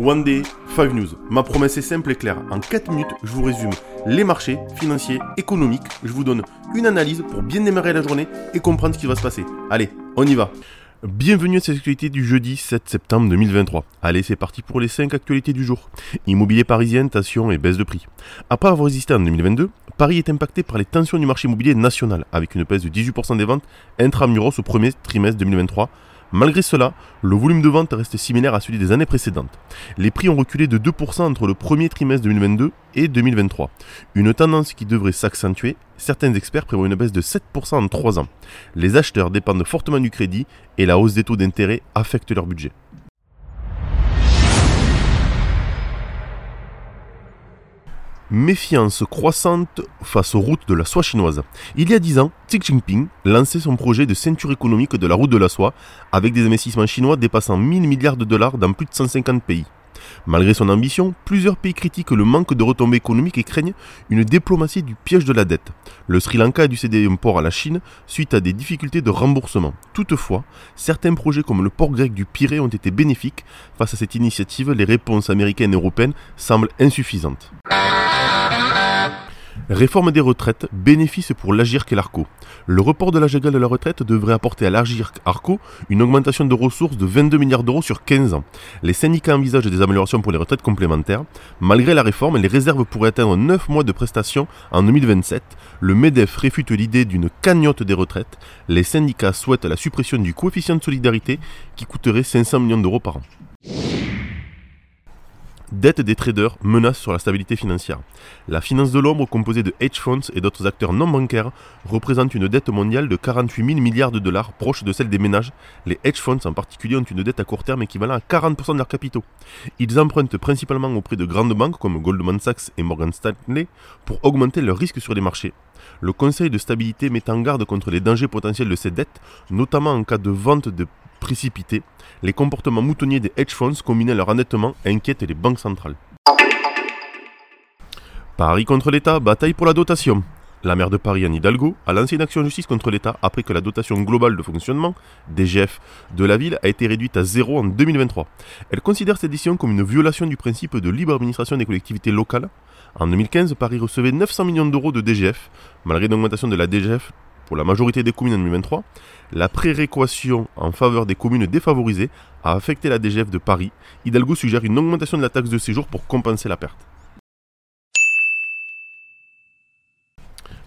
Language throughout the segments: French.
One Day, 5 News. Ma promesse est simple et claire. En 4 minutes, je vous résume les marchés financiers, économiques. Je vous donne une analyse pour bien démarrer la journée et comprendre ce qui va se passer. Allez, on y va. Bienvenue à cette actualité du jeudi 7 septembre 2023. Allez, c'est parti pour les 5 actualités du jour. Immobilier parisien, tension et baisse de prix. Après avoir résisté en 2022, Paris est impacté par les tensions du marché immobilier national, avec une baisse de 18% des ventes intramuros au premier trimestre 2023 Malgré cela, le volume de vente reste similaire à celui des années précédentes. Les prix ont reculé de 2% entre le premier trimestre 2022 et 2023. Une tendance qui devrait s'accentuer. Certains experts prévoient une baisse de 7% en 3 ans. Les acheteurs dépendent fortement du crédit et la hausse des taux d'intérêt affecte leur budget. Méfiance croissante face aux routes de la soie chinoise. Il y a 10 ans, Xi Jinping lançait son projet de ceinture économique de la route de la soie avec des investissements chinois dépassant 1000 milliards de dollars dans plus de 150 pays. Malgré son ambition, plusieurs pays critiquent le manque de retombées économiques et craignent une diplomatie du piège de la dette. Le Sri Lanka a dû céder un port à la Chine suite à des difficultés de remboursement. Toutefois, certains projets comme le port grec du Pirée ont été bénéfiques. Face à cette initiative, les réponses américaines et européennes semblent insuffisantes. Réforme des retraites, bénéfice pour l'Agirc et l'ARCO. Le report de l'âge égal de la retraite devrait apporter à l'Agirc ARCO une augmentation de ressources de 22 milliards d'euros sur 15 ans. Les syndicats envisagent des améliorations pour les retraites complémentaires. Malgré la réforme, les réserves pourraient atteindre 9 mois de prestations en 2027. Le MEDEF réfute l'idée d'une cagnotte des retraites. Les syndicats souhaitent la suppression du coefficient de solidarité qui coûterait 500 millions d'euros par an. Dette des traders menace sur la stabilité financière. La finance de l'ombre, composée de hedge funds et d'autres acteurs non bancaires, représente une dette mondiale de 48 000 milliards de dollars, proche de celle des ménages. Les hedge funds en particulier ont une dette à court terme équivalent à 40% de leurs capitaux. Ils empruntent principalement auprès de grandes banques comme Goldman Sachs et Morgan Stanley pour augmenter leur risque sur les marchés. Le Conseil de stabilité met en garde contre les dangers potentiels de ces dettes, notamment en cas de vente de précipité, les comportements moutonniers des hedge funds combinés à leur endettement inquiètent les banques centrales. Paris contre l'État, bataille pour la dotation. La maire de Paris, Anne Hidalgo, a lancé une action en justice contre l'État après que la dotation globale de fonctionnement, DGF, de la ville a été réduite à zéro en 2023. Elle considère cette décision comme une violation du principe de libre administration des collectivités locales. En 2015, Paris recevait 900 millions d'euros de DGF. Malgré l'augmentation de la DGF, pour la majorité des communes en 2023, la préréquation en faveur des communes défavorisées a affecté la DGF de Paris. Hidalgo suggère une augmentation de la taxe de séjour pour compenser la perte.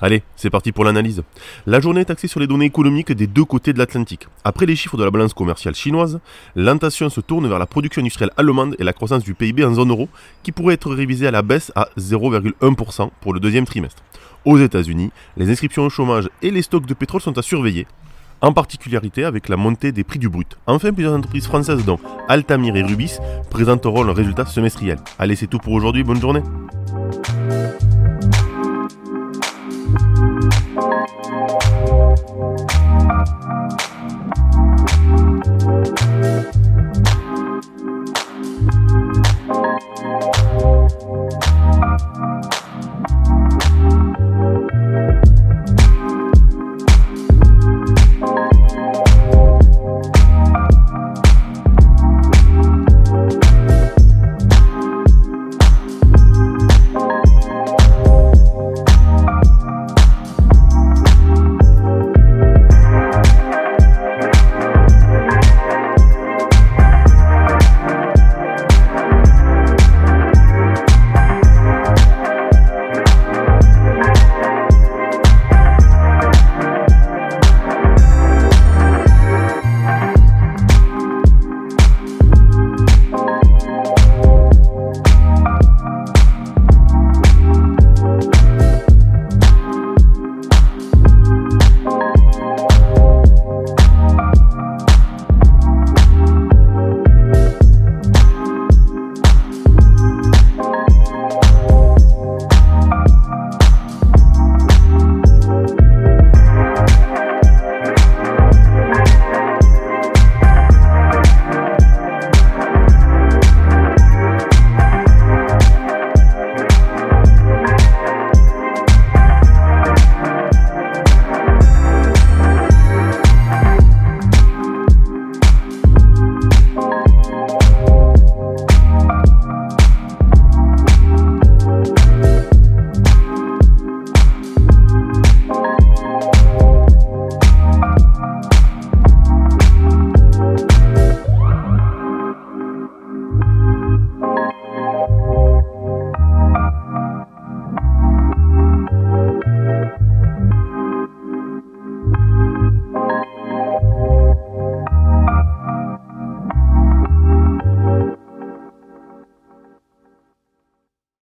Allez, c'est parti pour l'analyse. La journée est axée sur les données économiques des deux côtés de l'Atlantique. Après les chiffres de la balance commerciale chinoise, l'intention se tourne vers la production industrielle allemande et la croissance du PIB en zone euro, qui pourrait être révisée à la baisse à 0,1% pour le deuxième trimestre. Aux États-Unis, les inscriptions au chômage et les stocks de pétrole sont à surveiller, en particularité avec la montée des prix du brut. Enfin, plusieurs entreprises françaises dont Altamir et Rubis présenteront leurs résultats semestriels. Allez, c'est tout pour aujourd'hui, bonne journée